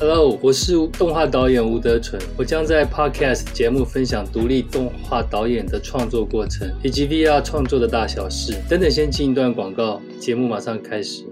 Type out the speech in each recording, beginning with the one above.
Hello，我是动画导演吴德纯，我将在 Podcast 节目分享独立动画导演的创作过程，以及 VR 创作的大小事。等等，先进一段广告，节目马上开始。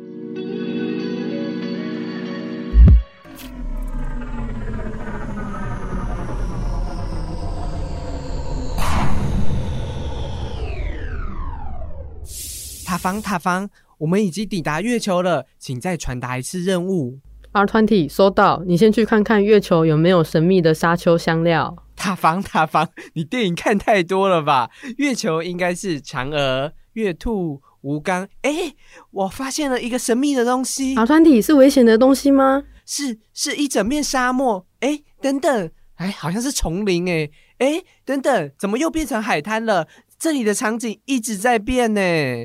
塔防，塔防，我们已经抵达月球了，请再传达一次任务。R Twenty 收到，你先去看看月球有没有神秘的沙丘香料。塔防，塔防，你电影看太多了吧？月球应该是嫦娥、月兔、吴刚。哎，我发现了一个神秘的东西，R Twenty 是危险的东西吗？是是一整面沙漠。哎，等等，哎，好像是丛林。哎，哎，等等，怎么又变成海滩了？这里的场景一直在变呢。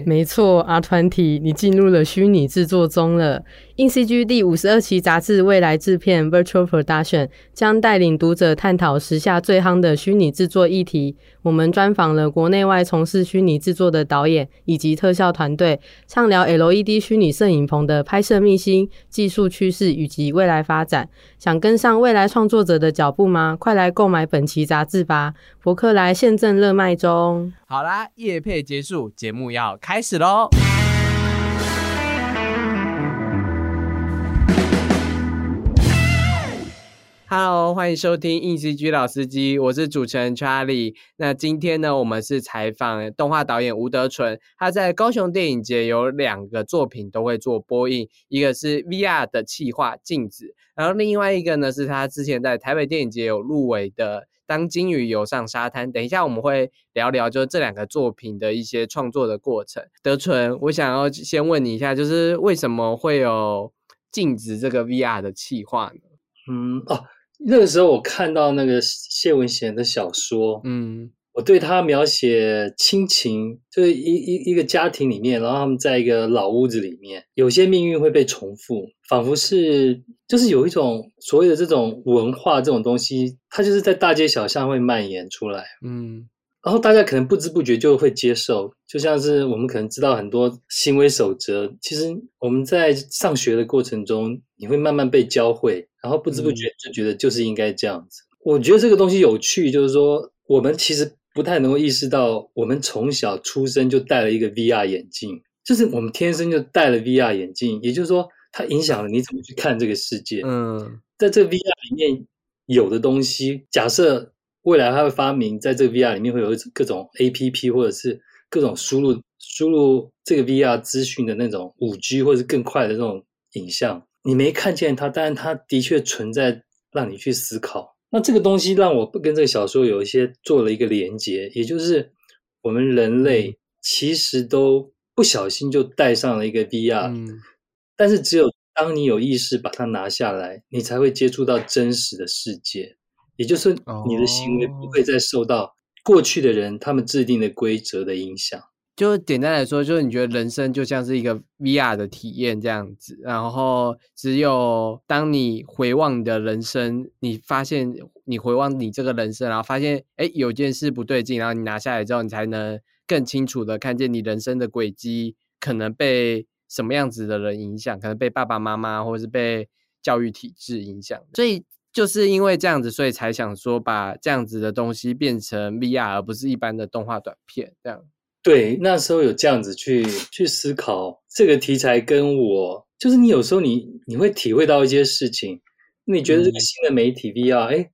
没错，R Twenty，你进入了虚拟制作中了。In CG 第五十二期杂志未来制片 Virtual Production 将带领读者探讨时下最夯的虚拟制作议题。我们专访了国内外从事虚拟制作的导演以及特效团队，畅聊 LED 虚拟摄影棚的拍摄秘辛、技术趋势以及未来发展。想跟上未来创作者的脚步吗？快来购买本期杂志吧！博客来现正热卖中。好啦，夜配结束，节目要开始喽。Hello，欢迎收听硬 CG 老司机，我是主持人 Charlie。那今天呢，我们是采访动画导演吴德纯，他在高雄电影节有两个作品都会做播映，一个是 VR 的企划《镜子》，然后另外一个呢是他之前在台北电影节有入围的。当金鱼游上沙滩，等一下我们会聊聊，就是这两个作品的一些创作的过程。德纯，我想要先问你一下，就是为什么会有镜子这个 VR 的企划呢？嗯，哦，那个时候我看到那个谢文贤的小说，嗯。我对他描写亲情，就是一一一个家庭里面，然后他们在一个老屋子里面，有些命运会被重复，仿佛是就是有一种所谓的这种文化这种东西，它就是在大街小巷会蔓延出来，嗯。然后大家可能不知不觉就会接受，就像是我们可能知道很多行为守则，其实我们在上学的过程中，你会慢慢被教会，然后不知不觉就觉得就是应该这样子。我觉得这个东西有趣，就是说我们其实不太能够意识到，我们从小出生就戴了一个 VR 眼镜，就是我们天生就戴了 VR 眼镜，也就是说，它影响了你怎么去看这个世界。嗯在这个 VR 里面有的东西，假设未来它会发明，在这个 VR 里面会有各种 APP 或者是各种输入输入这个 VR 资讯的那种五 G 或者是更快的这种影像，你没看见它，但是它的确存在，让你去思考。那这个东西让我跟这个小说有一些做了一个连接，也就是我们人类其实都不小心就戴上了一个 VR，、嗯但是只有当你有意识把它拿下来，你才会接触到真实的世界，也就是你的行为不会再受到过去的人他们制定的规则的影响。就简单来说，就是你觉得人生就像是一个 VR 的体验这样子，然后只有当你回望你的人生，你发现你回望你这个人生，然后发现哎有件事不对劲，然后你拿下来之后，你才能更清楚的看见你人生的轨迹可能被什么样子的人影响，可能被爸爸妈妈或者是被教育体制影响，所以。就是因为这样子，所以才想说把这样子的东西变成 VR，而不是一般的动画短片这样。对，那时候有这样子去去思考这个题材，跟我就是你有时候你你会体会到一些事情，你觉得这个新的媒体 VR，哎、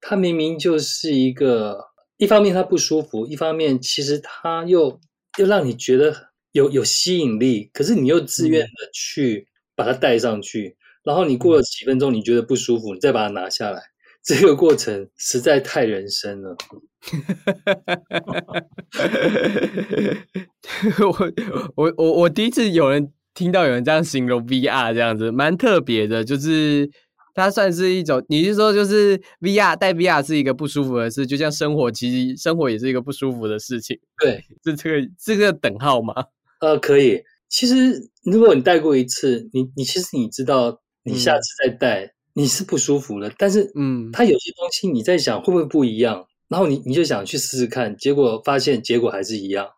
它明明就是一个，一方面它不舒服，一方面其实它又又让你觉得有有吸引力，可是你又自愿的去把它带上去，然后你过了几分钟你觉得不舒服，你再把它拿下来，这个过程实在太人生了。我我我我第一次有人听到有人这样形容 VR 这样子，蛮特别的，就是它算是一种，你是说就是 VR 戴 VR 是一个不舒服的事，就像生活其实生活也是一个不舒服的事情，对，是这个这个等号吗？呃，可以。其实如果你戴过一次，你你其实你知道，你下次再戴、你是不舒服的，但是嗯它有些东西你在想会不会不一样，然后你你就想去试试看，结果发现结果还是一样。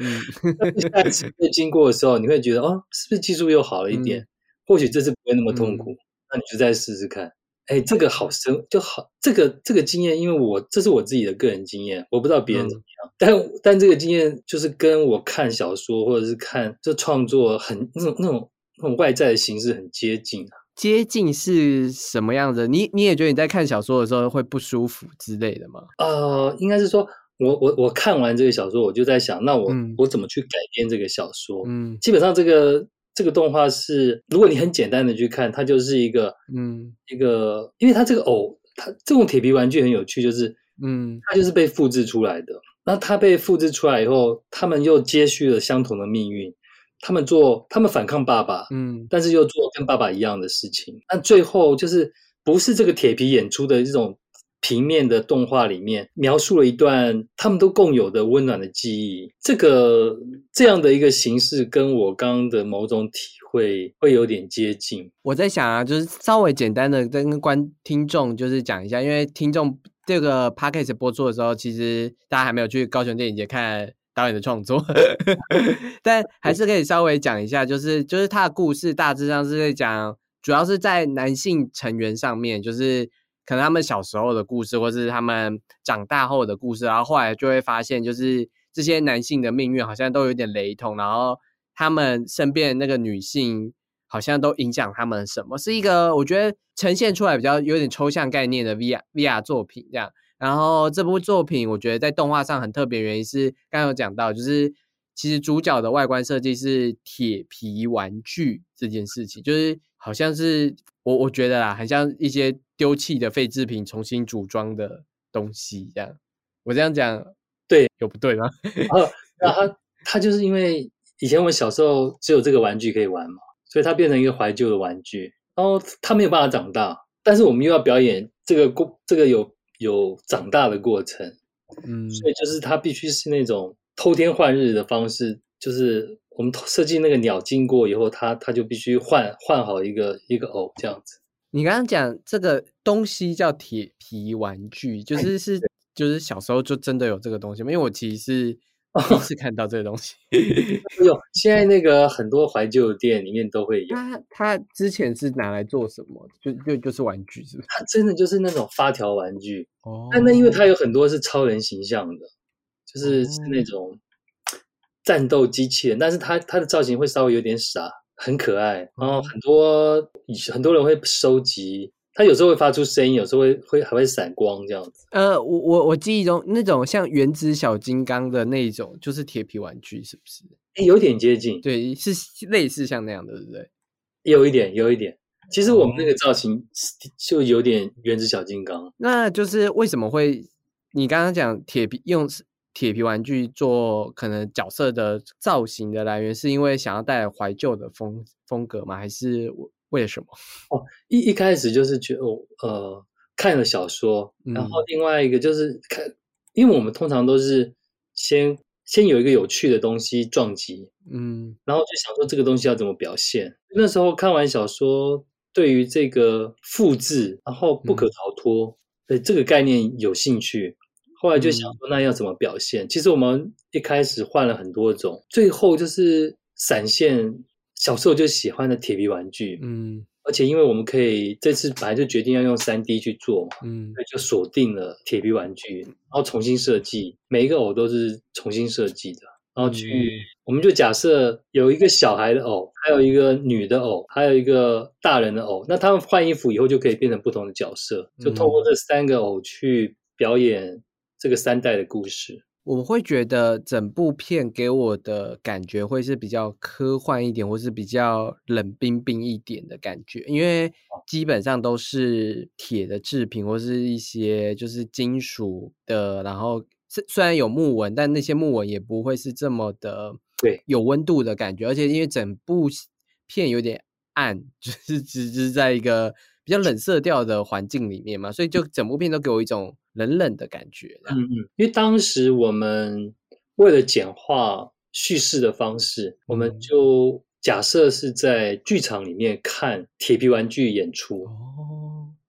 嗯 那你下一次再经过的时候，你会觉得哦，是不是技术又好了一点？嗯或许这次不会那么痛苦。那你就再试试看。哎，这个好深就好，这个这个经验，因为我这是我自己的个人经验，我不知道别人怎么样，但但这个经验就是跟我看小说或者是看这创作很那种那种那种外在的形式很接近啊。接近是什么样子？你你也觉得你在看小说的时候会不舒服之类的吗？呃，应该是说我我我看完这个小说，我就在想，那我我怎么去改编这个小说？嗯，基本上这个。这个动画是，如果你很简单的去看，它就是一个，嗯，一个，因为它这个偶，它这种铁皮玩具很有趣，就是，嗯，它就是被复制出来的。那它被复制出来以后，他们又接续了相同的命运，他们做，他们反抗爸爸，嗯，但是又做跟爸爸一样的事情。那最后就是不是这个铁皮演出的这种。平面的动画里面描述了一段他们都共有的温暖的记忆，这个这样的一个形式跟我刚刚的某种体会会有点接近。我在想啊，就是稍微简单的跟观听众就是讲一下，因为听众这个 a g e 播出的时候，其实大家还没有去高雄电影节看导演的创作，但还是可以稍微讲一下，就是就是他的故事大致上是在讲，主要是在男性成员上面，就是。可能他们小时候的故事，或是他们长大后的故事，然后后来就会发现，就是这些男性的命运好像都有点雷同，然后他们身边那个女性好像都影响他们什么，是一个我觉得呈现出来比较有点抽象概念的 VR VR 作品这样。然后这部作品我觉得在动画上很特别，原因是刚刚有讲到，就是其实主角的外观设计是铁皮玩具这件事情，就是好像是我我觉得啦，很像一些。丢弃的废制品重新组装的东西，这样我这样讲对有不对吗？然后他他就是因为以前我小时候只有这个玩具可以玩嘛，所以它变成一个怀旧的玩具。然后他没有办法长大，但是我们又要表演这个过这个有有长大的过程，嗯，所以就是它必须是那种偷天换日的方式，就是我们设计那个鸟经过以后，它它就必须换换好一个一个偶这样子。你刚刚讲这个东西叫铁皮玩具，就是是就是小时候就真的有这个东西吗？因为我其实是 第一次看到这个东西。有，现在那个很多怀旧店里面都会有。它它之前是拿来做什么？就就就是玩具，是不是？它真的就是那种发条玩具哦。但那因为它有很多是超人形象的，就是是那种战斗机器人，但是它它的造型会稍微有点傻。很可爱，然后很多很多人会收集，它有时候会发出声音，有时候会会还会闪光这样子。呃，我我我记忆中那种像原子小金刚的那种，就是铁皮玩具，是不是？哎，有点接近，对，是类似像那样的，对不对？有一点，有一点。其实我们那个造型就有点原子小金刚。那就是为什么会你刚刚讲铁皮用？铁皮玩具做可能角色的造型的来源，是因为想要带来怀旧的风风格吗？还是为什么？哦，一一开始就是觉得，呃，看了小说，然后另外一个就是看，因为我们通常都是先先有一个有趣的东西撞击，嗯，然后就想说这个东西要怎么表现。那时候看完小说，对于这个复制然后不可逃脱对这个概念有兴趣。后来就想说，那要怎么表现？其实我们一开始换了很多种，最后就是闪现小时候就喜欢的铁皮玩具。嗯，而且因为我们可以这次本来就决定要用三 D 去做嘛，嗯，所以就锁定了铁皮玩具，然后重新设计，每一个偶都是重新设计的，然后去我们就假设有一个小孩的偶，还有一个女的偶，还有一个大人的偶，那他们换衣服以后就可以变成不同的角色，就通过这三个偶去表演。这个三代的故事，我会觉得整部片给我的感觉会是比较科幻一点，或是比较冷冰冰一点的感觉，因为基本上都是铁的制品，或是一些就是金属的，然后虽虽然有木纹，但那些木纹也不会是这么的对。有温度的感觉，而且因为整部片有点暗，就是只是在一个比较冷色调的环境里面嘛，所以就整部片都给我一种。冷冷的感觉，嗯嗯，因为当时我们为了简化叙事的方式，我们就假设是在剧场里面看铁皮玩具演出。哦，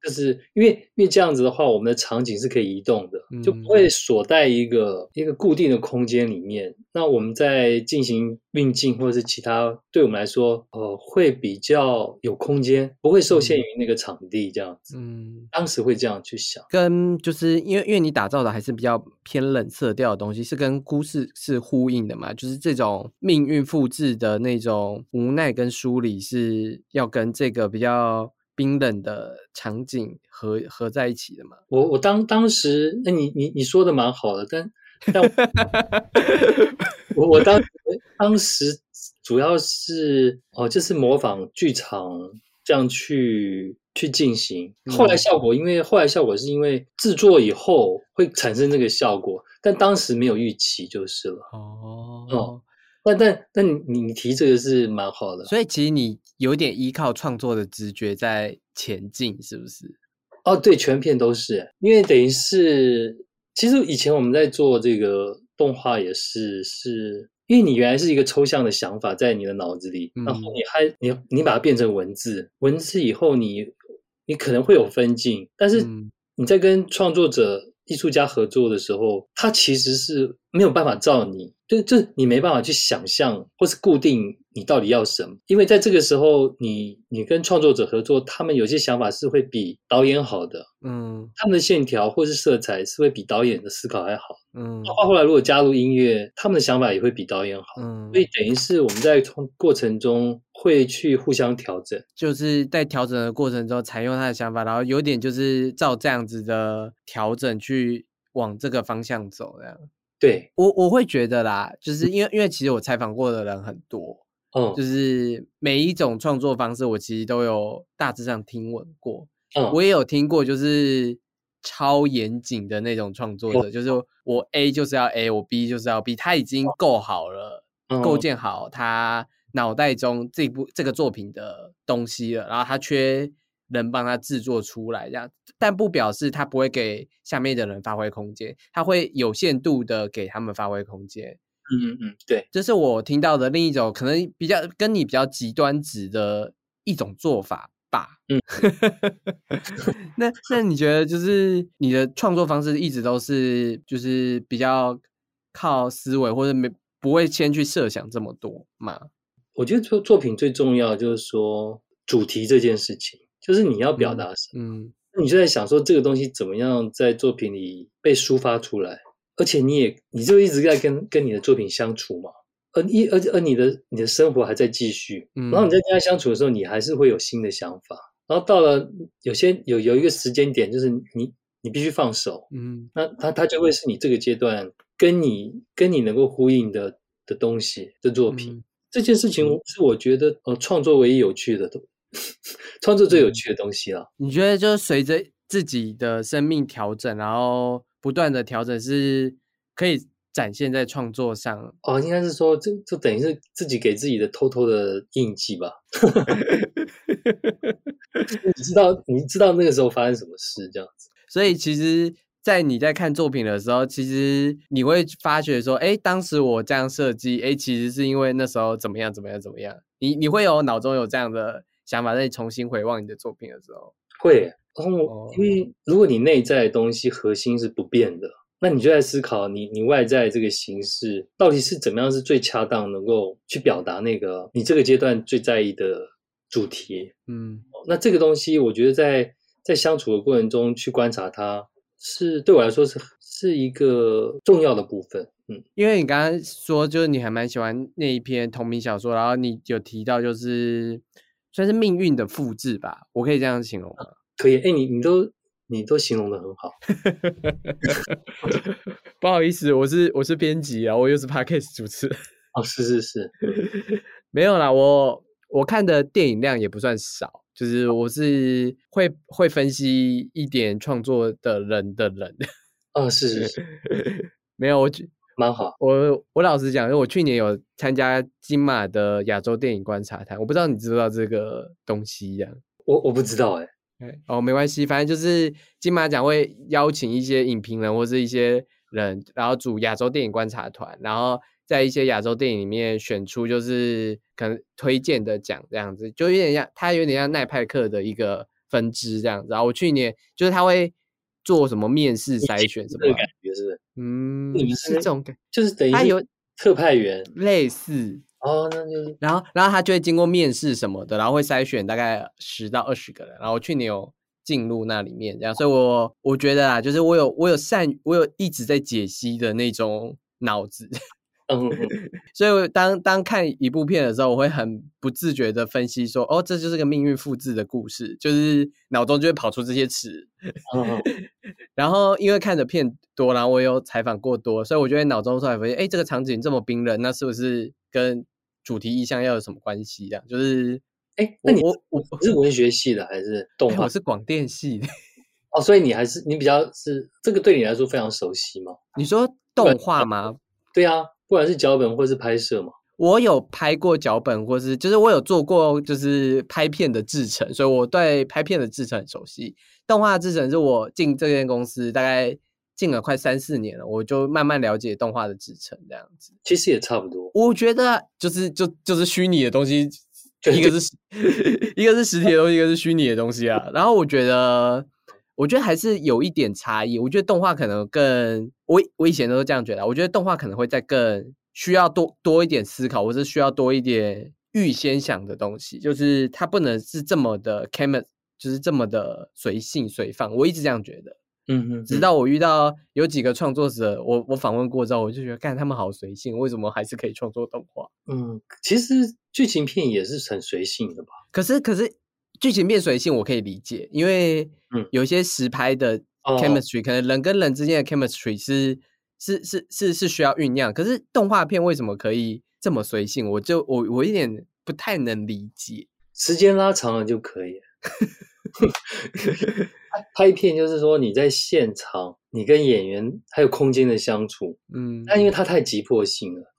就是因为因为这样子的话，我们的场景是可以移动的，就不会锁在一个一个固定的空间里面。那我们在进行运镜或者是其他，对我们来说，呃，会比较有空间，不会受限于那个场地这样子。嗯，当时会这样去想，跟就是因为因为你打造的还是比较偏冷色调的东西，是跟故事是呼应的嘛？就是这种命运复制的那种无奈跟梳理，是要跟这个比较。冰冷的场景合合在一起的嘛？我我当当时，那你你你说的蛮好的，但但我 我当当时主要是哦，就是模仿剧场这样去去进行。后来效果，因为后来效果是因为制作以后会产生这个效果，但当时没有预期就是了。哦哦。但但但你你提这个是蛮好的，所以其实你有点依靠创作的直觉在前进，是不是？哦，对，全片都是，因为等于是，其实以前我们在做这个动画也是，是因为你原来是一个抽象的想法在你的脑子里，然后你还你你把它变成文字，文字以后你你可能会有分镜，但是你在跟创作者。艺术家合作的时候，他其实是没有办法照你，就就你没办法去想象或是固定你到底要什么，因为在这个时候，你你跟创作者合作，他们有些想法是会比导演好的，嗯，他们的线条或是色彩是会比导演的思考还好，嗯，后来如果加入音乐，他们的想法也会比导演好，嗯，所以等于是我们在从过程中。会去互相调整，就是在调整的过程中采用他的想法，然后有点就是照这样子的调整去往这个方向走，这样。对。我我会觉得啦，就是因为因为其实我采访过的人很多，嗯，就是每一种创作方式，我其实都有大致上听闻过，嗯，我也有听过，就是超严谨的那种创作者，就是我 A 就是要 A，我 B 就是要 B，他已经够好了，构建好他。脑袋中这部这个作品的东西了，然后他缺人帮他制作出来，这样，但不表示他不会给下面的人发挥空间，他会有限度的给他们发挥空间。嗯嗯嗯，对，这是我听到的另一种可能比较跟你比较极端值的一种做法吧。嗯，那那你觉得就是你的创作方式一直都是就是比较靠思维或者没不会先去设想这么多吗？我觉得作作品最重要就是说主题这件事情，就是你要表达什么，嗯，你就在想说这个东西怎么样在作品里被抒发出来，而且你也你就一直在跟跟你的作品相处嘛，而一而而你的你的生活还在继续，然后你在跟他相处的时候，你还是会有新的想法，然后到了有些有有一个时间点，就是你你必须放手，嗯，那他他就会是你这个阶段跟你跟你能够呼应的的东西的作品。这件事情是我觉得呃创作唯一有趣的东，创作最有趣的东西了。你觉得就是随着自己的生命调整，然后不断的调整，是可以展现在创作上？哦，应该是说这这等于是自己给自己的偷偷的印记吧。你知道你知道那个时候发生什么事这样子，所以其实。在你在看作品的时候，其实你会发觉说，哎，当时我这样设计，哎，其实是因为那时候怎么样怎么样怎么样。你你会有脑中有这样的想法，在你重新回望你的作品的时候，会。然后，因为如果你内在的东西核心是不变的，那你就在思考你你外在这个形式到底是怎么样是最恰当，能够去表达那个你这个阶段最在意的主题。嗯，那这个东西，我觉得在在相处的过程中去观察它。是对我来说是是一个重要的部分，嗯，因为你刚刚说就是你还蛮喜欢那一篇同名小说，然后你有提到就是算是命运的复制吧，我可以这样形容吗？可以，哎，你你都你都形容的很好，不好意思，我是我是编辑啊，我又是 podcast 主持，哦，是是是，没有啦，我我看的电影量也不算少。就是我是会会分析一点创作的人的人，哦，是是是，没有我蛮好。我我老实讲，因为我去年有参加金马的亚洲电影观察团，我不知道你知不知道这个东西呀？我我不知道哎，哦，没关系，反正就是金马奖会邀请一些影评人或是一些人，然后组亚洲电影观察团，然后。在一些亚洲电影里面选出就是可能推荐的奖这样子，就有点像它有点像奈派克的一个分支这样子。然后我去年就是他会做什么面试筛选什么的，感觉是？嗯，你们是是这种感，就是等于是他有特派员类似。哦，那就是然后，然后他就会经过面试什么的，然后会筛选大概十到二十个人。然后我去年有进入那里面，这样，所以我我觉得啊，就是我有我有善我有一直在解析的那种脑子，嗯，嗯 所以我当当看一部片的时候，我会很不自觉的分析说，哦，这就是个命运复制的故事，就是脑中就会跑出这些词。然后因为看的片多，然后我有采访过多，所以我就会脑中突然发现，哎，这个场景这么冰冷，那是不是跟主题意象要有什么关系？这样就是哎，那你我我不是文学系的还是动画？是广电系的。哦，所以你还是你比较是这个对你来说非常熟悉吗？你说动画吗？对啊，不管是脚本或是拍摄嘛。我有拍过脚本，或是就是我有做过就是拍片的制程，所以我对拍片的制程很熟悉。动画制程是我进这间公司大概进了快三四年了，我就慢慢了解动画的制成这样子。其实也差不多。我觉得就是就就是虚拟的东西，就一个是 一个是实体的东西，一个是虚拟的东西啊。然后我觉得，我觉得还是有一点差异。我觉得动画可能更，我我以前都是这样觉得啊。我觉得动画可能会在更需要多多一点思考，或是需要多一点预先想的东西，就是它不能是这么的 c a m e 就是这么的随性随放。我一直这样觉得。嗯嗯，直到我遇到有几个创作者，我我访问过之后，我就觉得，干他们好随性，为什么还是可以创作动画？嗯，其实剧情片也是很随性的吧？可是可是剧情变随性，我可以理解，因为嗯有一些实拍的哦 chemistry，、可能人跟人之间的 chemistry 是是是是是需要酝酿，可是动画片为什么可以这么随性？我就我我一点不太能理解。时间拉长了就可以了。拍片就是说你在现场，你跟演员还有空间的相处，嗯但因为它太急迫性了，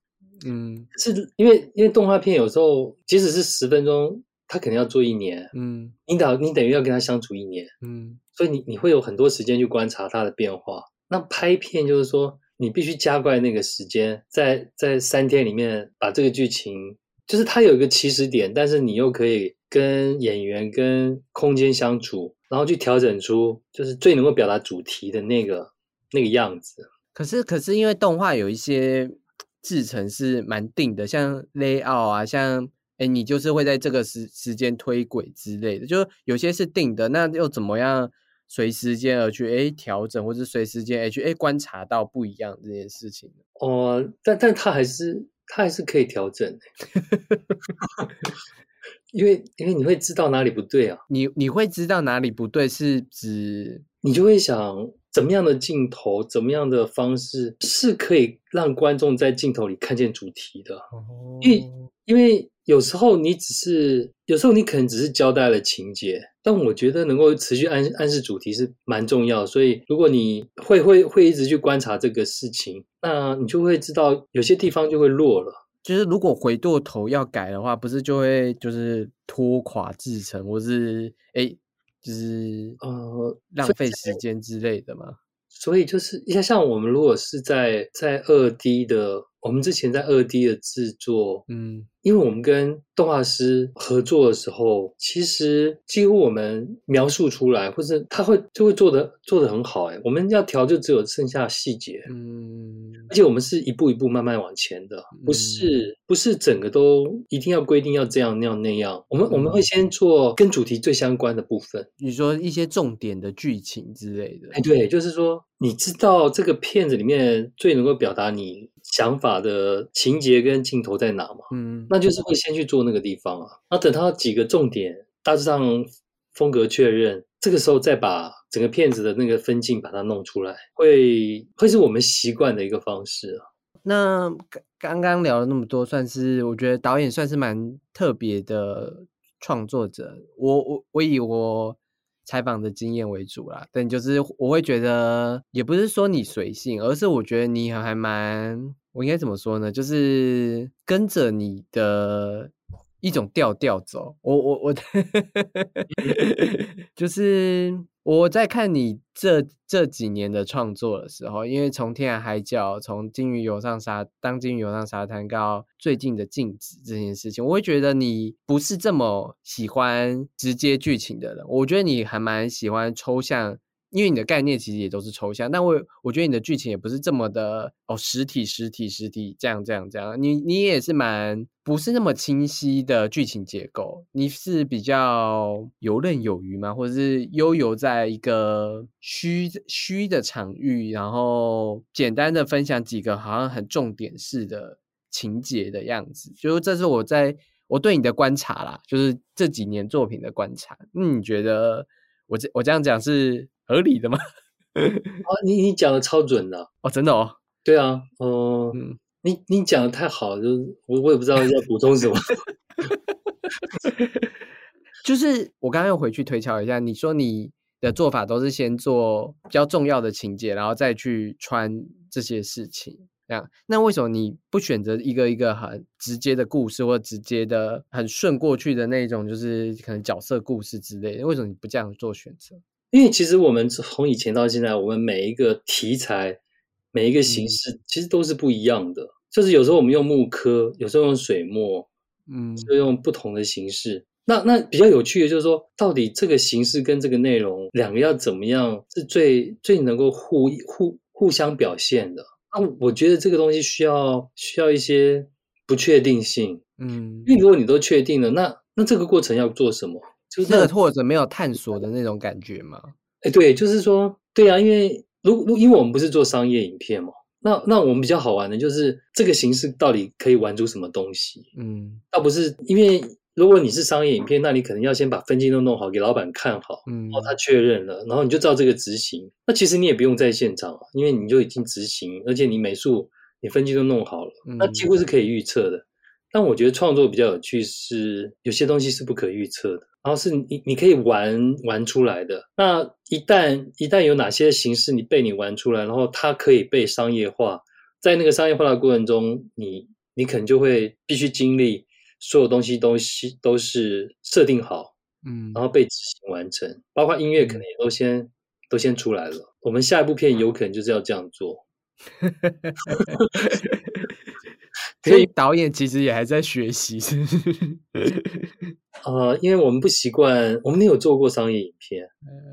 嗯。是因为因为动画片有时候即使是十分钟，他肯定要做一年，嗯。你等你等于要跟他相处一年，嗯。所以你你会有很多时间去观察他的变化。那拍片就是说，你必须加快那个时间，在在三天里面把这个剧情，就是它有一个起始点，但是你又可以跟演员跟空间相处，然后去调整出就是最能够表达主题的那个那个样子。可是可是因为动画有一些制成是蛮定的，像 layout 啊，像哎你就是会在这个时时间推轨之类的，就有些是定的，那又怎么样随时间而去哎调整，或是随时间哎去哎观察到不一样这件事情呢？哦，但但它还是它还是可以调整的，因为因为你会知道哪里不对啊，你你会知道哪里不对，是指你就会想怎么样的镜头，怎么样的方式是可以让观众在镜头里看见主题的。因为因为有时候你只是，有时候你可能只是交代了情节，但我觉得能够持续暗暗示主题是蛮重要。所以如果你会会会一直去观察这个事情，那你就会知道有些地方就会弱了。就是如果回过头要改的话，不是就会就是拖垮制成，或是哎就是呃，浪费时间之类的吗？所以就是像像我们如果是在在二 D 的，我们之前在二 D 的制作，嗯因为我们跟动画师合作的时候，其实几乎我们描述出来，或者他会就会做的做的很好。哎，我们要调就只有剩下细节，嗯而且我们是一步一步慢慢往前的，不是不是整个都一定要规定要这样那样那样。我们我们会先做跟主题最相关的部分。你说一些重点的剧情之类的，哎，对，就是说，你知道这个片子里面最能够表达你想法的情节跟镜头在哪吗？嗯，那就是会先去做那个地方啊，那等它几个重点大致上风格确认，这个时候再把整个片子的那个分镜把它弄出来，会会是我们习惯的一个方式啊。那刚刚刚聊了那么多，算是我觉得导演算是蛮特别的创作者。我我我以我采访的经验为主啦，但就是我会觉得，也不是说你随性，而是我觉得你还蛮，我应该怎么说呢？就是跟着你的一种调调走。我我我，就是我在看你这这几年的创作的时候，因为从《天涯海角》从《金鱼游上沙》当《金鱼游上沙滩》到最近的《静止》这件事情，我会觉得你不是这么喜欢直接剧情的人。我觉得你还蛮喜欢抽象。因为你的概念其实也都是抽象，但我我觉得你的剧情也不是这么的哦，实体实体实体这样这样这样，你你也是蛮不是那么清晰的剧情结构，你是比较游刃有余吗？或者是悠游在一个虚虚的场域，然后简单的分享几个好像很重点式的情节的样子，就是这是我在我对你的观察啦，就是这几年作品的观察。那你觉得我这我这样讲是？合理的吗？啊，你你讲的超准的哦，真的哦，对啊，哦，嗯，你你讲的太好，就是我我也不知道要补充什么。就是我刚刚又回去推敲一下，你说你的做法都是先做比较重要的情节，然后再去穿这些事情，这样。那为什么你不选择一个一个很直接的故事，或直接的很顺过去的那种，就是可能角色故事之类的？为什么你不这样做选择？因为其实我们从以前到现在，我们每一个题材、每一个形式，其实都是不一样的。就是有时候我们用木刻，有时候用水墨，嗯，就用不同的形式。那那比较有趣的就是说，到底这个形式跟这个内容两个要怎么样是最最能够互互互相表现的？那我觉得这个东西需要需要一些不确定性，嗯，因为如果你都确定了，那那这个过程要做什么？那个或者没有探索的那种感觉吗？哎，对，就是说，对啊，因为如如因为我们不是做商业影片嘛，那那我们比较好玩的就是这个形式到底可以玩出什么东西？嗯，倒不是因为如果你是商业影片，那你可能要先把分镜都弄好，给老板看好，嗯，然后他确认了，然后你就照这个执行。那其实你也不用在现场啊，因为你就已经执行，而且你美术、你分镜都弄好了，那几乎是可以预测的。但我觉得创作比较有趣是有些东西是不可预测的。然后是你，你可以玩玩出来的。那一旦一旦有哪些形式你被你玩出来，然后它可以被商业化，在那个商业化的过程中，你你可能就会必须经历所有东西都是都是设定好，嗯，然后被执行完成，包括音乐可能也都先都先出来了。我们下一部片有可能就是要这样做。所以导演其实也还在学习，呃，因为我们不习惯，我们没有做过商业影片。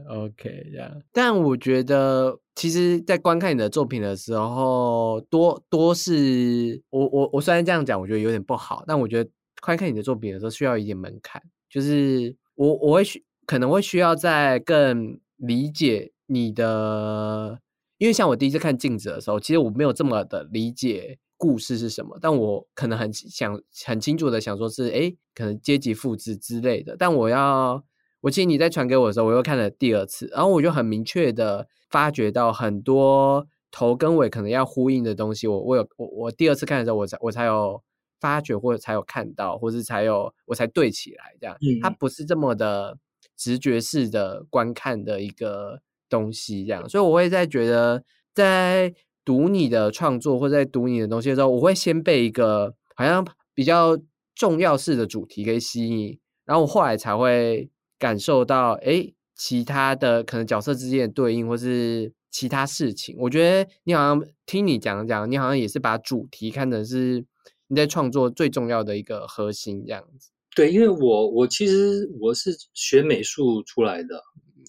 OK，这样。但我觉得，其实，在观看你的作品的时候，多多是，我我我虽然这样讲，我觉得有点不好，但我觉得观看你的作品的时候，需要一点门槛，就是我我会需可能会需要在更理解你的，因为像我第一次看镜子的时候，其实我没有这么的理解。故事是什么？但我可能很想很清楚的想说，是哎，可能阶级复制之类的。但我要，我记得你在传给我的时候，我又看了第二次，然后我就很明确的发觉到很多头跟尾可能要呼应的东西。我我有我我第二次看的时候，我才我才有发觉，或者才有看到，或是才有我才对起来这样。它不是这么的直觉式的观看的一个东西，这样。所以我会在觉得在。读你的创作或者在读你的东西的时候，我会先被一个好像比较重要式的主题给吸引，然后我后来才会感受到，哎，其他的可能角色之间的对应或是其他事情。我觉得你好像听你讲讲，你好像也是把主题看成是你在创作最重要的一个核心这样子。对，因为我我其实我是学美术出来的，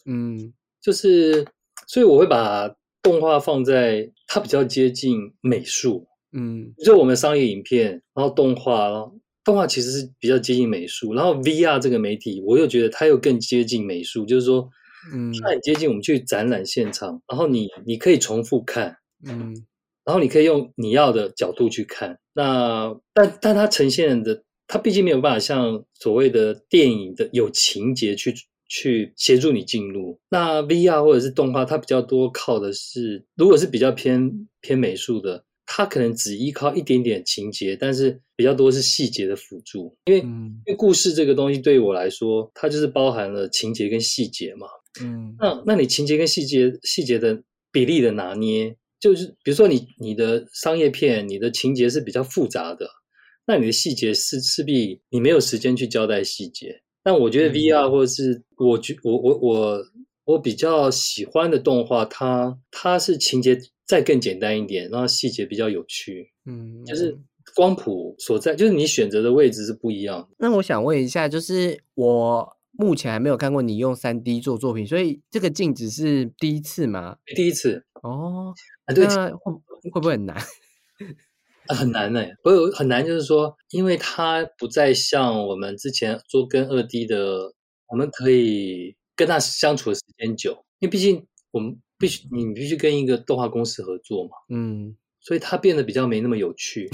嗯，就是所以我会把。动画放在它比较接近美术，嗯，就我们商业影片，然后动画，动画其实是比较接近美术，然后 VR 这个媒体，我又觉得它又更接近美术，就是说，嗯，它很接近我们去展览现场，然后你你可以重复看，嗯，然后你可以用你要的角度去看，那但但它呈现的，它毕竟没有办法像所谓的电影的有情节去。去协助你进入那 VR 或者是动画，它比较多靠的是，如果是比较偏偏美术的，它可能只依靠一点点情节，但是比较多是细节的辅助。因为因为故事这个东西对于我来说，它就是包含了情节跟细节嘛。嗯，那那你情节跟细节细节的比例的拿捏，就是比如说你你的商业片，你的情节是比较复杂的，那你的细节是势必你没有时间去交代细节。但我觉得 VR 或者是我觉我我我我比较喜欢的动画，它它是情节再更简单一点，然后细节比较有趣，嗯，就是光谱所在，就是你选择的位置是不一样的。那我想问一下，就是我目前还没有看过你用三 D 做作品，所以这个镜子是第一次吗？第一次哦，啊，对，那会会不会很难？啊，很难呢、我有很难，就是说，因为它不再像我们之前做跟二 D 的，我们可以跟他相处的时间久，因为毕竟我们必须你必须跟一个动画公司合作嘛，嗯，所以它变得比较没那么有趣。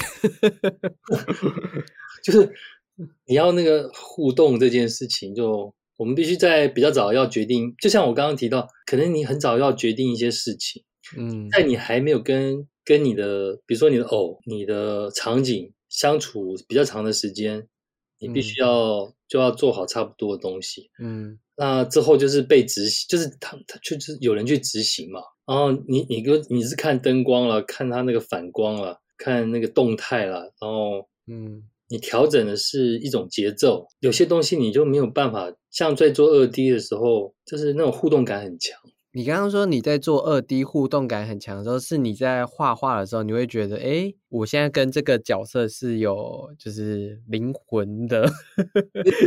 就是你要那个互动这件事情就，我们必须在比较早要决定，就像我刚刚提到，可能你很早要决定一些事情，嗯，在你还没有跟跟你的，比如说你的偶、你的场景相处比较长的时间，你必须要、就要做好差不多的东西。嗯那之后就是被执行，就是他他就是有人去执行嘛。然后你你跟你是看灯光了，看他那个反光了，看那个动态了，然后嗯你调整的是一种节奏。有些东西你就没有办法，像在做二 D 的时候，就是那种互动感很强。你刚刚说你在做二 D 互动感很强的时候，是你在画画的时候，你会觉得，哎，我现在跟这个角色是有就是灵魂的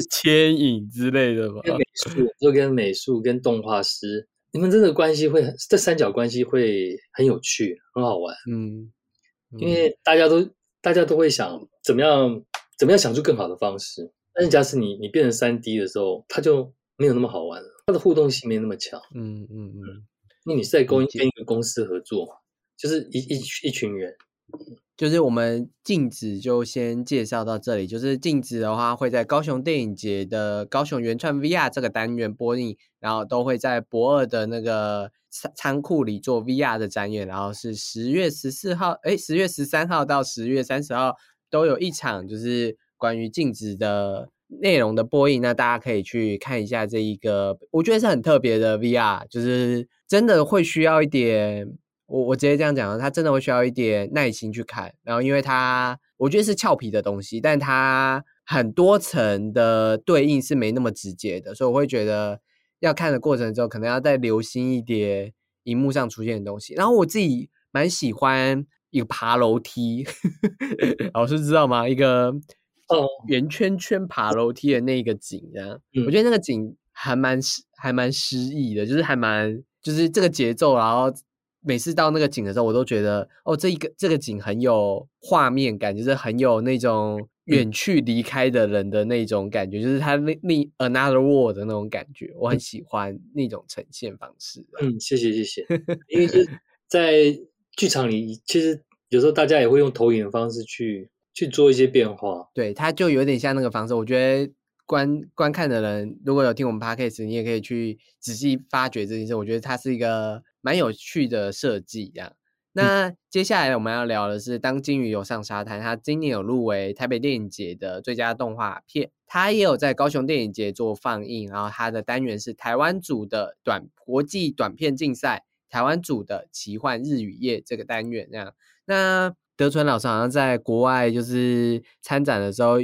牵引之类的吧？跟美术，就跟美术跟动画师，你们真的关系会很，这三角关系会很有趣，很好玩，嗯，因为大家都大家都会想怎么样怎么样想出更好的方式。但是假使你你变成三 D 的时候，它就没有那么好玩了，它的互动性没那么强，嗯嗯嗯，因为你是在跟跟一个公司合作嘛，就是一一一群人。就是我们镜子就先介绍到这里。就是镜子的话，会在高雄电影节的高雄原创 VR 这个单元播映，然后都会在博二的那个仓仓库里做 VR 的展演，然后是十月十四号，哎，十月十三号到十月三十号都有一场，就是关于镜子的内容的播映。那大家可以去看一下这一个，我觉得是很特别的 VR，就是真的会需要一点。我我直接这样讲，它真的会需要一点耐心去看，然后因为它我觉得是俏皮的东西，但它很多层的对应是没那么直接的，所以我会觉得要看的过程中，可能要再留心一点荧幕上出现的东西。然后我自己蛮喜欢一个爬楼梯，老师知道吗？一个哦圆圈圈爬楼梯的那个景，这样，嗯我觉得那个景还蛮诗还蛮诗意的，就是还蛮就是这个节奏，然后每次到那个景的时候，我都觉得哦，这一个这个景很有画面感，就是很有那种远去离开的人的那种感觉，就是他那那 another world 的那种感觉，我很喜欢那种呈现方式。嗯，谢谢谢谢。因为就是在剧场里，其实有时候大家也会用投影的方式去去做一些变化。对，它就有点像那个方式。我觉得观观看的人，如果有听我们 podcast，你也可以去仔细发掘这件事。我觉得它是一个蛮有趣的设计，这样。那接下来我们要聊的是《当金鱼游上沙滩》，它今年有入围台北电影节的最佳动画片，它也有在高雄电影节做放映。然后它的单元是台湾组的短国际短片竞赛，台湾组的奇幻日与夜这个单元这样。那德川老师好像在国外就是参展的时候，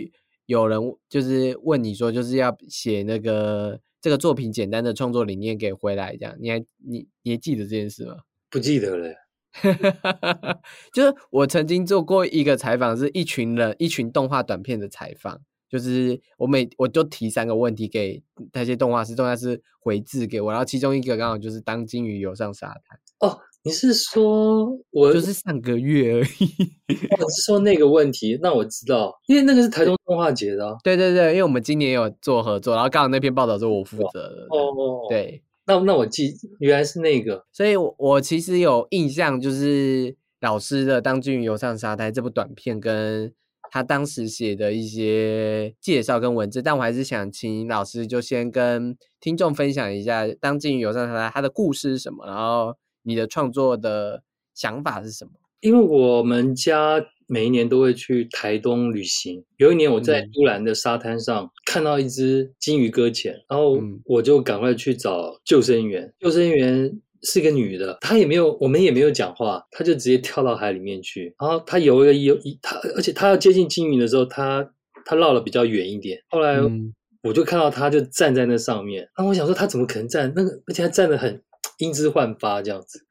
有人就是问你说，就是要写那个这个作品简单的创作理念给回来，这样你还你你还记得这件事吗？不记得了，就是我曾经做过一个采访，是一群人一群动画短片的采访，就是我每我就提三个问题给那些动画师，动画师回字给我，然后其中一个刚好就是当金鱼游上沙滩，哦，你是说我就是上个月而已。哦你是说那个问题？那我知道，因为那个是台中动画节的啊。对对对，因为我们今年有做合作，然后刚好那篇报道是我负责的。哦，，对，那那我记，原来是那个。所以我我其实有印象，就是老师的《当金鱼游上沙滩》这部短片，跟他当时写的一些介绍跟文字，但我还是想请老师就先跟听众分享一下《当金鱼游上沙滩》它的故事是什么，然后你的创作的想法是什么？因为我们家每一年都会去台东旅行。有一年我在嗯都兰的沙滩上看到一只金鱼搁浅，然后嗯我就赶快去找救生员。救生员是个女的，她也没有，我们也没有讲话，她就直接跳到海里面去。然后她游了游一，她而且她要接近鲸鱼的时候，她她绕了比较远一点。后来嗯我就看到她就站在那上面，然后我想说她怎么可能站那个，而且她站得很英姿焕发这样子。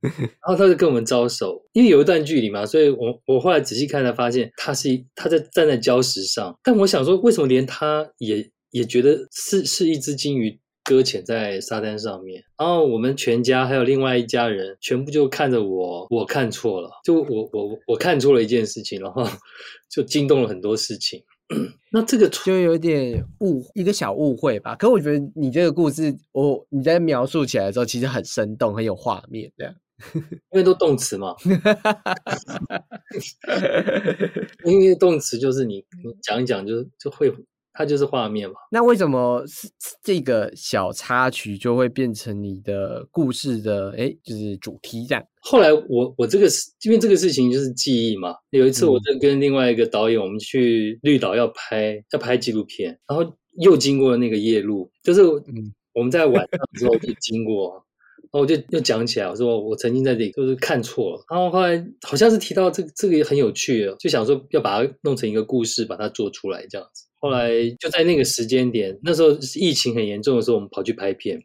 然后他就跟我们招手，因为有一段距离嘛，所以我我后来仔细看才发现他是他在站在礁石上。但我想说，为什么连他也也觉得是是一只金鱼搁浅在沙滩上面？然后我们全家还有另外一家人全部就看着我，我看错了，就我我我看错了一件事情，然后 就惊动了很多事情。那这个就有点误一个小误会吧。可我觉得你这个故事，我你在描述起来的时候，其实很生动，很有画面，这样。因为都动词嘛 因为动词就是你你讲一讲就就会，它就是画面嘛。那为什么是这个小插曲就会变成你的故事的哎，就是主题这样？后来我我这个是因为这个事情就是记忆嘛。有一次我在跟另外一个导演，我们去绿岛要拍要拍纪录片，然后又经过那个夜路，就是嗯我们在晚上的时候就经过。然后我就又讲起来，我说我曾经在这里就是看错了，然后后来好像是提到这个这个也很有趣，就想说要把它弄成一个故事，把它做出来这样子。后来就在那个时间点，那时候疫情很严重的时候，我们跑去拍片。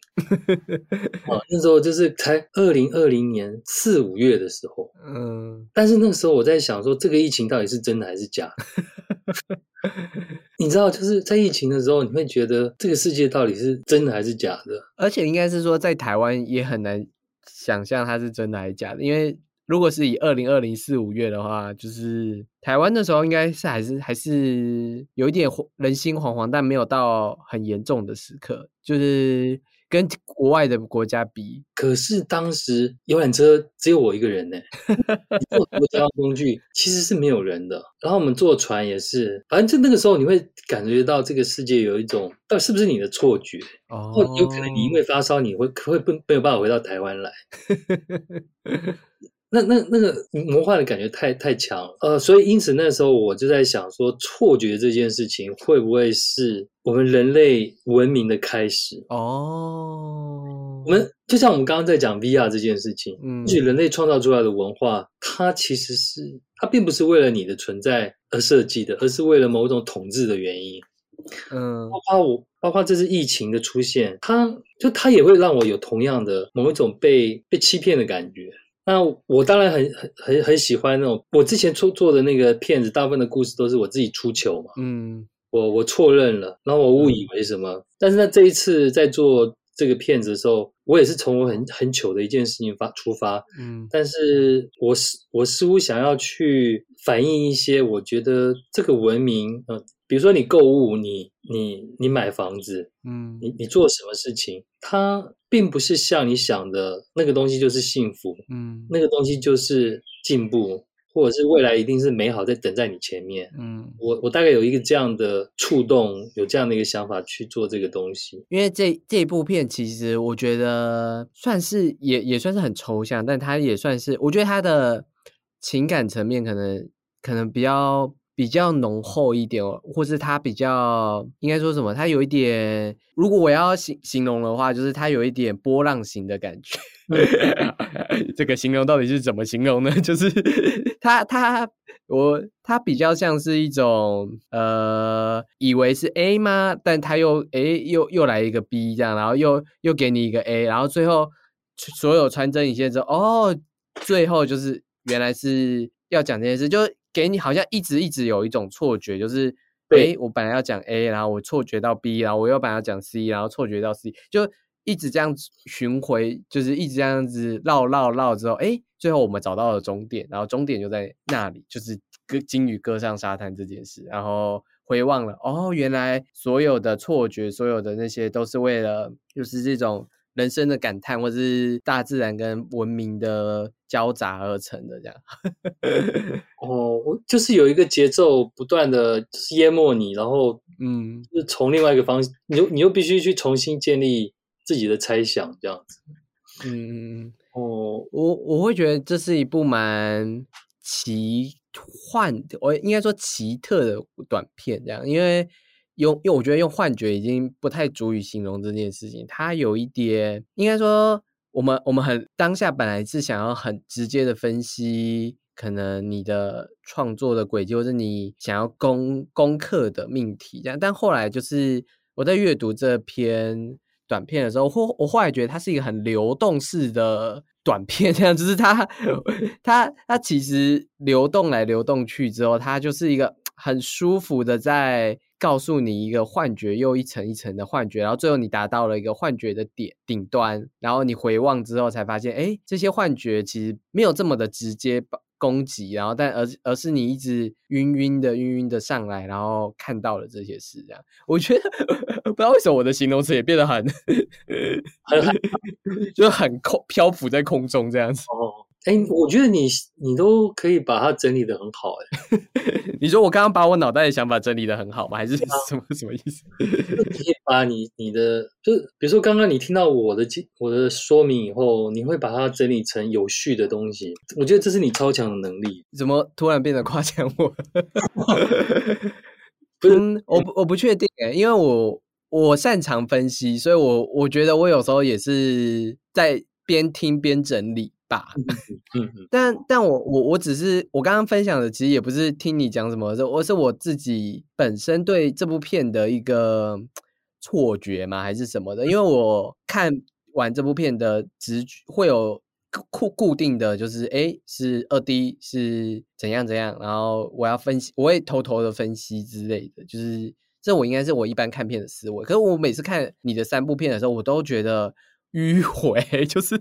啊，那时候就是才二零二零年四五月的时候，嗯，但是那个时候我在想说，这个疫情到底是真的还是假的？你知道，就是在疫情的时候，你会觉得这个世界到底是真的还是假的？而且应该是说，在台湾也很难想象它是真的还是假的，因为如果是以二零二零四五月的话，就是台湾那时候应该是还是还是有一点人心惶惶，但没有到很严重的时刻，就是跟国外的国家比。可是当时游览车只有我一个人呢，你坐很多交通工具其实是没有人的。然后我们坐船也是，反正就那个时候你会感觉到这个世界有一种，到底是不是你的错觉？哦或有可能你因为发烧，你会会不没有办法回到台湾来。那那那个魔幻的感觉太太强了，呃，所以因此那时候我就在想说，错觉这件事情会不会是我们人类文明的开始？哦，我们就像我们刚刚在讲 VR 这件事情，嗯也许人类创造出来的文化，它其实是它并不是为了你的存在而设计的，而是为了某种统治的原因。嗯包括我，包括这次疫情的出现，它就它也会让我有同样的某一种被被欺骗的感觉。那我当然很很很很喜欢那种我之前做做的那个片子，大部分的故事都是我自己出糗嘛，嗯我我错认了，然后我误以为什么，但是呢这一次在做这个片子的时候，我也是从我很很糗的一件事情发出发，嗯。但是我似我似乎想要去反映一些，我觉得这个文明，呃，比如说你购物，你你你买房子，嗯。你你做什么事情，它并不是像你想的那个东西就是幸福，嗯。那个东西就是进步，或者是未来一定是美好在等在你前面。嗯，我我大概有一个这样的触动，有这样的一个想法去做这个东西。因为这这部片其实我觉得算是也也算是很抽象，但它也算是我觉得它的情感层面可能可能比较比较浓厚一点哦，或是它比较应该说什么？它有一点，如果我要形形容的话，就是它有一点波浪形的感觉。这个形容到底是怎么形容呢？就是 他他我它比较像是一种呃，以为是 A 吗？但他又诶又又来一个 B 这样，然后又又给你一个 A，然后最后所有穿针引线之后，哦，最后就是原来是要讲这件事，就给你好像一直一直有一种错觉，就是对诶我本来要讲 A，然后我错觉到 B，然后我又本来要讲 C，然后错觉到 C，就一直这样子巡回，就是一直这样子绕绕绕之后，哎，最后我们找到了终点，然后终点就在那里，就是跟金鱼搁上沙滩这件事，然后回望了，哦，原来所有的错觉，所有的那些都是为了，就是这种人生的感叹，或是大自然跟文明的交杂而成的这样。哦，就是有一个节奏不断的就是淹没你，然后嗯就是从另外一个方，你又你又必须去重新建立自己的猜想，这样子。嗯。哦，我我会觉得这是一部蛮奇幻的，我应该说奇特的短片，这样，因为用因为我觉得用幻觉已经不太足以形容这件事情，它有一点应该说我们我们很当下本来是想要很直接的分析，可能你的创作的轨迹，或者你想要攻攻克的命题这样，但后来就是我在阅读这篇短片的时候，或我后来觉得它是一个很流动式的短片，这样就是它它它其实流动来流动去之后，它就是一个很舒服的在。告诉你一个幻觉，又一层一层的幻觉，然后最后你达到了一个幻觉的点顶端，然后你回望之后才发现，哎，这些幻觉其实没有这么的直接攻击，然后但而而是你一直晕晕的晕晕的上来，然后看到了这些事，这样，我觉得 不知道为什么我的形容词也变得很 很就很空漂浮在空中这样子。哎，我觉得你你都可以把它整理的很好，哎，你说我刚刚把我脑袋的想法整理的很好吗？还是什么 什么意思？你可以把你你的，就比如说刚刚你听到我的我的说明以后，你会把它整理成有序的东西。我觉得这是你超强的能力。怎么突然变得夸奖我？不是，我不我不确定哎，因为我我擅长分析，所以我我觉得我有时候也是在边听边整理。嗯，但但我我我只是我刚刚分享的，其实也不是听你讲什么，而是我自己本身对这部片的一个错觉嘛，还是什么的？因为我看完这部片的直觉会有固固定的就是哎是二 D 是怎样怎样，然后我要分析，我会偷偷的分析之类的，就是这我应该是我一般看片的思维。可是我每次看你的三部片的时候，我都觉得。迂 回就是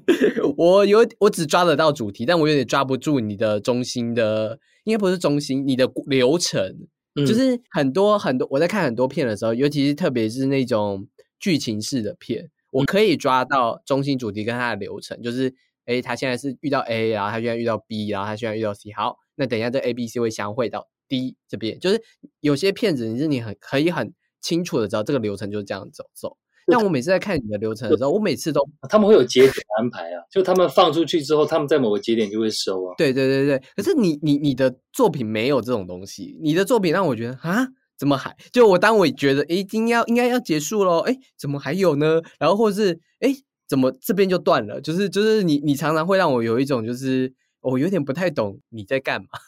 我有我只抓得到主题，但我有点抓不住你的中心的，应该不是中心，你的流程就是很多很多。我在看很多片的时候，尤其是特别是那种剧情式的片，我可以抓到中心主题跟它的流程，就是哎，他现在是遇到 A，然后他现在遇到 B，然后他现在遇到 C，好，那等一下这 A、B、C 会相会到 D 这边，就是有些片子你是你很可以很清楚的知道这个流程就是这样走走。但我每次在看你的流程的时候，我每次都 他们会有节点安排啊，就他们放出去之后，他们在某个节点就会收啊。对对对对，可是你你你的作品没有这种东西，你的作品让我觉得啊，怎么还就我当我觉得哎，已经要应该要结束了，哎，怎么还有呢？然后或者是哎，怎么这边就断了？就是就是你你常常会让我有一种就是我有点不太懂你在干嘛。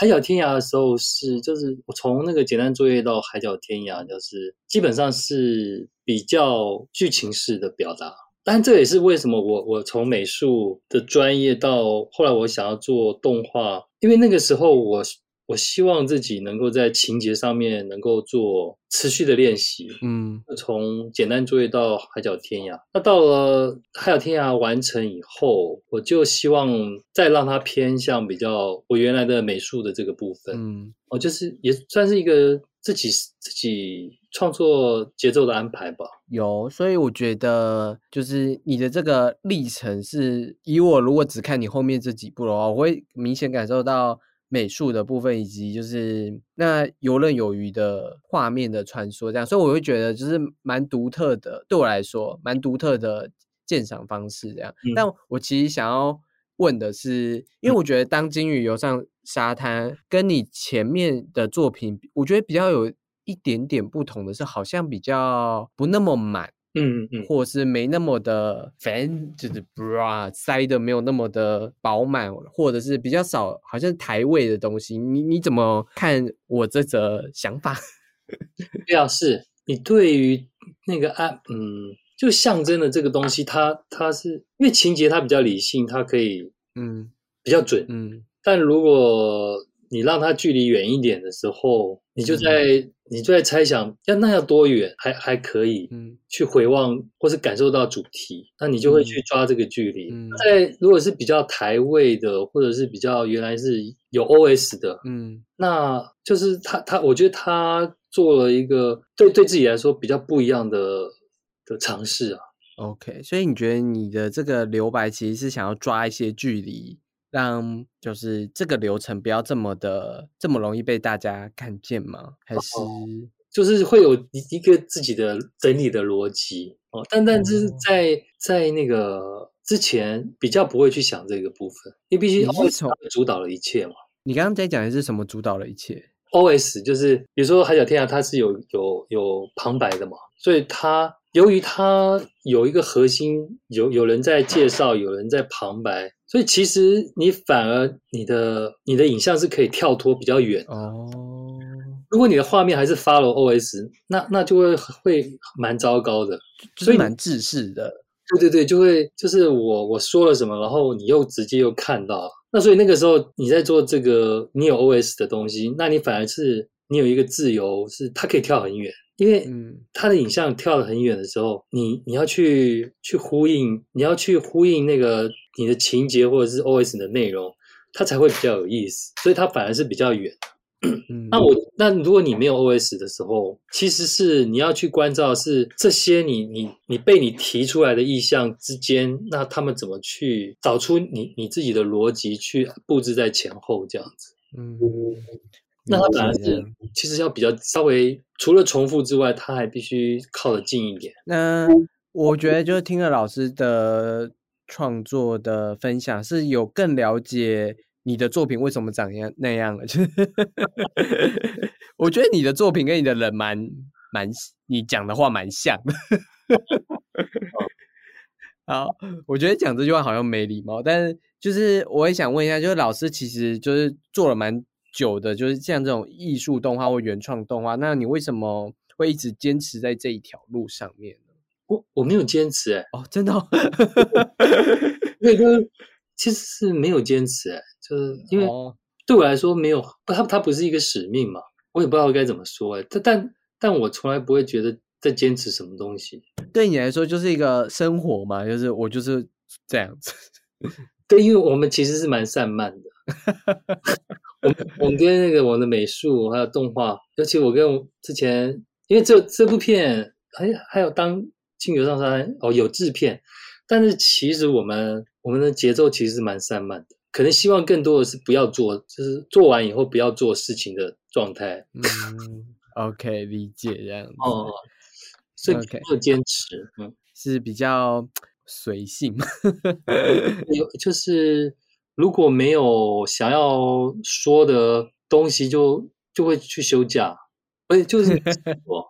海角天涯的时候是，就是我从那个简单作业到海角天涯，就是基本上是比较剧情式的表达。但这也是为什么我我从美术的专业到后来我想要做动画，因为那个时候我。我希望自己能够在情节上面能够做持续的练习，嗯，从简单作业到海角天涯。那到了海角天涯完成以后，我就希望再让它偏向比较我原来的美术的这个部分，嗯，哦就是也算是一个自己自己创作节奏的安排吧。有，所以我觉得就是你的这个历程是，以我如果只看你后面这几部的话，我会明显感受到。美术的部分，以及就是那游刃有余的画面的传说，这样，所以我会觉得就是蛮独特的，对我来说蛮独特的鉴赏方式，这样。但我其实想要问的是，因为我觉得当金鱼游上沙滩，跟你前面的作品，我觉得比较有一点点不同的是，好像比较不那么满。嗯嗯，或是没那么的反，就是 bra 塞的没有那么的饱满，或者是比较少，好像台位的东西。你你怎么看我这则想法？对啊，是。你对于那个啊，嗯，就象征的这个东西，它它是因为情节它比较理性，它可以嗯。比较准嗯，但如果你让它距离远一点的时候，你就在你就在猜想，要那要多远，还还可以，嗯，去回望或是感受到主题，那你就会去抓这个距离。嗯在如果是比较台位的，或者是比较原来是有 OS 的，嗯，那就是他他，我觉得他做了一个对对自己来说比较不一样的的尝试啊。OK，所以你觉得你的这个留白其实是想要抓一些距离？让就是这个流程不要这么的这么容易被大家看见吗？还是就是会有一一个自己的整理的逻辑哦？但但是在在那个之前比较不会去想这个部分，因为毕竟 O S 主导了一切嘛。你刚刚在讲的是什么主导了一切？O S 就是比如说《海角天涯》，它是有有有旁白的嘛，所以它由于它有一个核心，有有人在介绍，有人在旁白，所以其实你反而你的你的影像是可以跳脱比较远。哦，如果你的画面还是 follow OS，那那就会会蛮糟糕的。所以蛮自视的。对对对，就会就是我我说了什么，然后你又直接又看到，那所以那个时候你在做这个你有 OS 的东西，那你反而是你有一个自由，是它可以跳很远，因为它的影像跳得很远的时候，你你要去去呼应，你要去呼应那个你的情节或者是 OS 的内容，它才会比较有意思，所以它反而是比较远。那我那如果你没有 OS 的时候，其实是你要去关照是这些你你你被你提出来的意向之间，那他们怎么去找出你你自己的逻辑去布置在前后这样子。嗯，那它反而是其实要比较稍微除了重复之外，它还必须靠得近一点。那我觉得就是听了老师的创作的分享，是有更了解。你的作品为什么长样那样了？就是 我觉得你的作品跟你的人蛮蛮，你讲的话蛮像。好，我觉得讲这句话好像没礼貌，但是就是我也想问一下，就是老师其实就是做了蛮久的，就是像这种艺术动画或原创动画，那你为什么会一直坚持在这一条路上面呢？我我没有坚持哎，哦，真的，那个其实是没有坚持哎。就是因为对我来说没有不，它它不是一个使命嘛，我也不知道该怎么说哎，但但但我从来不会觉得在坚持什么东西。对你来说就是一个生活嘛，就是我就是这样子。对，因为我们其实是蛮散漫的。我们我们跟那个我的美术还有动画，尤其我跟之前，因为这这部片还还有当金牛上山哦有制片，但是其实我们我们的节奏其实是蛮散漫的。可能希望更多的是不要做，就是做完以后不要做事情的状态。嗯，OK，理解这样子。哦，所以做坚持，嗯，是比较随性。有就是如果没有想要说的东西，就就会去休假。哎，就是 我。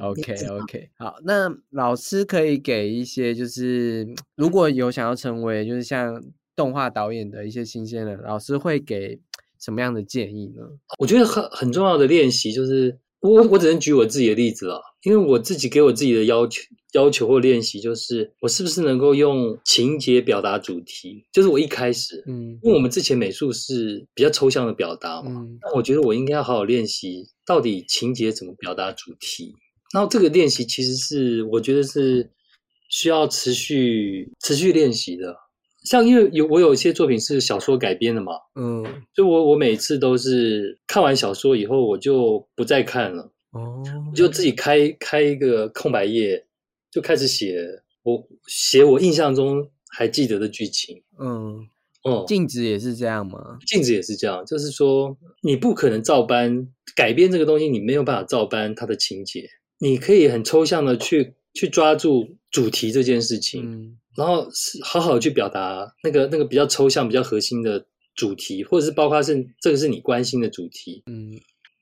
OK，OK，好，那老师可以给一些，就是如果有想要成为，就是像。动画导演的一些新鲜人，老师会给什么样的建议呢？我觉得很很重要的练习就是，我我只能举我自己的例子了，因为我自己给我自己的要求要求或练习就是，我是不是能够用情节表达主题？就是我一开始，嗯，因为我们之前美术是比较抽象的表达嘛，那我觉得我应该要好好练习，到底情节怎么表达主题。然后这个练习其实是我觉得是需要持续持续练习的。像因为有我有一些作品是小说改编的嘛，嗯，所以我我每次都是看完小说以后我就不再看了，哦，就自己开开一个空白页，就开始写我写我印象中还记得的剧情，嗯，哦，镜子也是这样吗？镜子也是这样，就是说你不可能照搬改编这个东西，你没有办法照搬它的情节，你可以很抽象的去去抓住主题这件事情。然后是好好去表达那个那个比较抽象、比较核心的主题，或者是包括是这个是你关心的主题。嗯，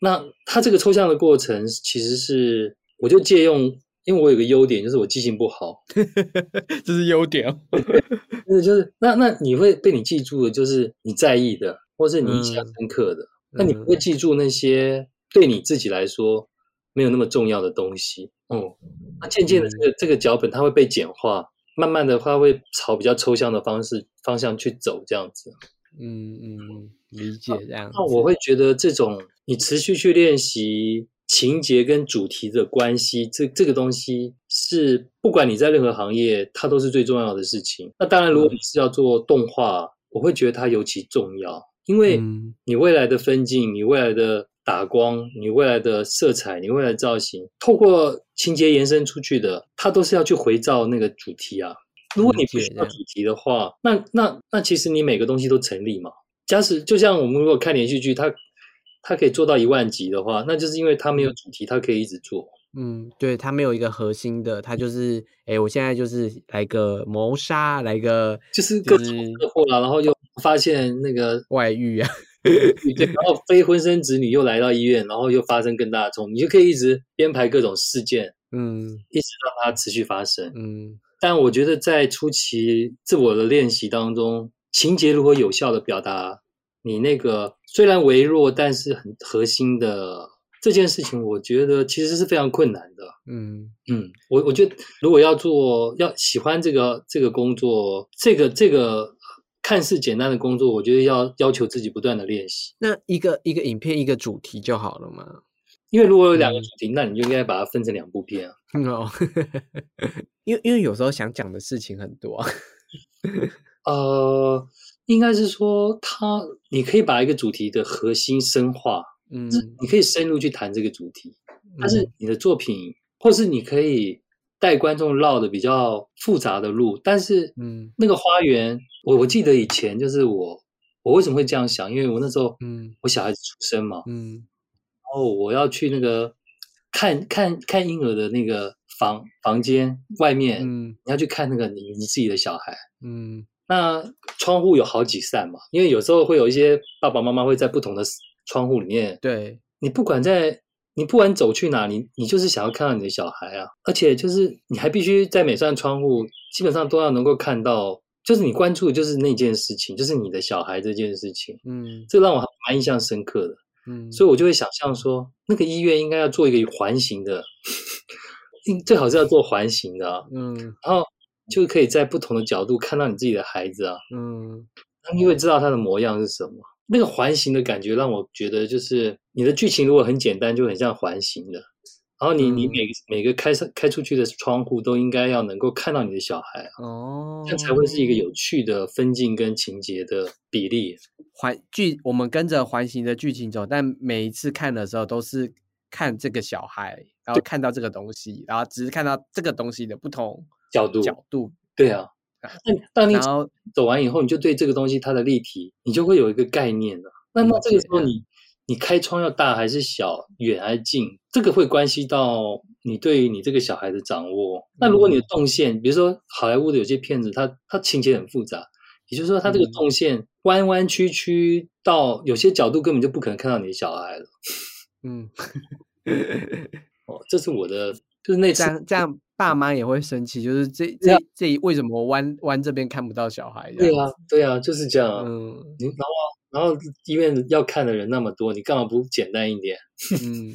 那它这个抽象的过程，其实是我就借用，因为我有个优点，就是我记性不好，这是优点。那就是那那你会被你记住的，就是你在意的，或是你印象深刻的。那你不会记住那些对你自己来说没有那么重要的东西。哦，那渐渐的，这个这个脚本它会被简化。慢慢的它会朝比较抽象的方式方向去走，这样子。嗯嗯，理解这样。那我会觉得这种你持续去练习情节跟主题的关系，这这个东西是不管你在任何行业，它都是最重要的事情。那当然，如果你是要做动画，我会觉得它尤其重要，因为你未来的分镜，你未来的。打光，你未来的色彩，你未来的造型，透过情节延伸出去的，它都是要去回照那个主题啊。如果你不需要主题的话，那那那其实你每个东西都成立嘛。假使就像我们如果看连续剧，它它可以做到一万集的话，那就是因为它没有主题，它可以一直做。嗯，对，它没有一个核心的，它就是，哎，我现在就是来个谋杀，来个就是各种车祸了，然后又发现那个外遇啊。对，然后非婚生子女又来到医院，然后又发生更大的冲突，你就可以一直编排各种事件，嗯一直让它持续发生。嗯但我觉得在初期自我的练习当中，情节如何有效的表达你那个虽然微弱但是很核心的这件事情，我觉得其实是非常困难的。嗯嗯，我我觉得如果要做要喜欢这个这个工作，这个这个看似简单的工作，我觉得要要求自己不断的练习。那一个一个影片一个主题就好了嘛。因为如果有两个主题，那你就应该把它分成两部片啊。哦，因为因为有时候想讲的事情很多啊。呃，应该是说它，你可以把一个主题的核心深化，嗯你可以深入去谈这个主题，但是嗯你的作品，或是你可以带观众绕的比较复杂的路，但是嗯。那个花园，我我记得以前就是我，我为什么会这样想？因为我那时候，嗯。我小孩子出生嘛，嗯。然后我要去那个看看看婴儿的那个房房间外面，嗯。你要去看那个你你自己的小孩。嗯。那窗户有好几扇嘛，因为有时候会有一些爸爸妈妈会在不同的窗户里面，对，你不管在你不管走去哪里，你就是想要看到你的小孩啊，而且就是你还必须在每扇窗户基本上都要能够看到，就是你关注的就是那件事情，就是你的小孩这件事情，嗯。这让我蛮印象深刻的，嗯，所以我就会想象说，那个医院应该要做一个环形的，应最好是要做环形的啊，嗯。然后就可以在不同的角度看到你自己的孩子啊，嗯。那你会知道他的模样是什么。那个环形的感觉让我觉得，就是你的剧情如果很简单，就很像环形的。然后你你嗯每个每个开上开出去的窗户都应该要能够看到你的小孩啊，哦，这样才会是一个有趣的分镜跟情节的比例。环剧，我们跟着环形的剧情走，但每一次看的时候都是看这个小孩，然后看到这个东西，然后只是看到这个东西的不同角度角度，对啊，那 当你走完以后，你就对这个东西它的立体，你就会有一个概念了。那那这个时候你你开窗要大还是小，远还是近，这个会关系到你对于你这个小孩的掌握。那如果你的动线，比如说好莱坞的有些片子，它它情节很复杂，也就是说它这个嗯动线弯弯曲曲到有些角度根本就不可能看到你的小孩了。嗯，哦，这是我的，就是那次这样这样爸妈也会生气，就是这这这为什么弯弯这边看不到小孩？对啊，对啊，就是这样啊。嗯你然后然后医院要看的人那么多，你干嘛不简单一点？嗯，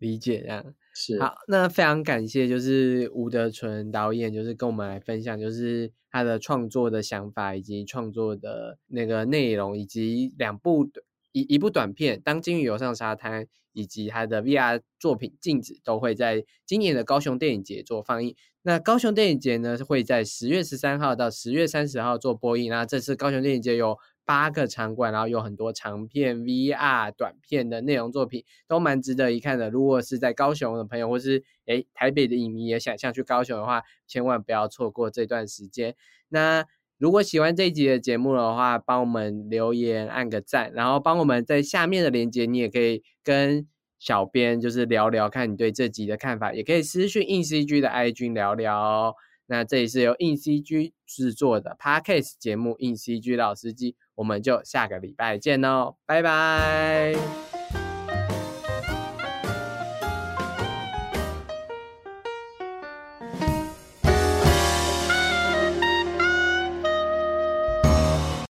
理解这样。是好，那非常感谢，就是吴德纯导演，就是跟我们来分享，就是他的创作的想法，以及创作的那个内容，以及两部短一一部短片《当金鱼游上沙滩》，以及他的 VR 作品《镜子》，都会在今年的高雄电影节做放映。那高雄电影节呢，会在十月十三号到十月三十号做播映。那这次高雄电影节有八个场馆，然后有很多长片、VR 短片的内容作品，都蛮值得一看的。如果是在高雄的朋友，或是诶台北的影迷也想想去高雄的话，千万不要错过这段时间。那如果喜欢这一集的节目的话，帮我们留言按个赞，然后帮我们在下面的链接，你也可以跟小编就是聊聊看你对这集的看法，也可以私讯硬 CG 的 IG 聊聊哦。那这里是由硬 CG 制作的 Podcast 节目《硬 CG 老司机》，我们就下个礼拜见哦，拜拜。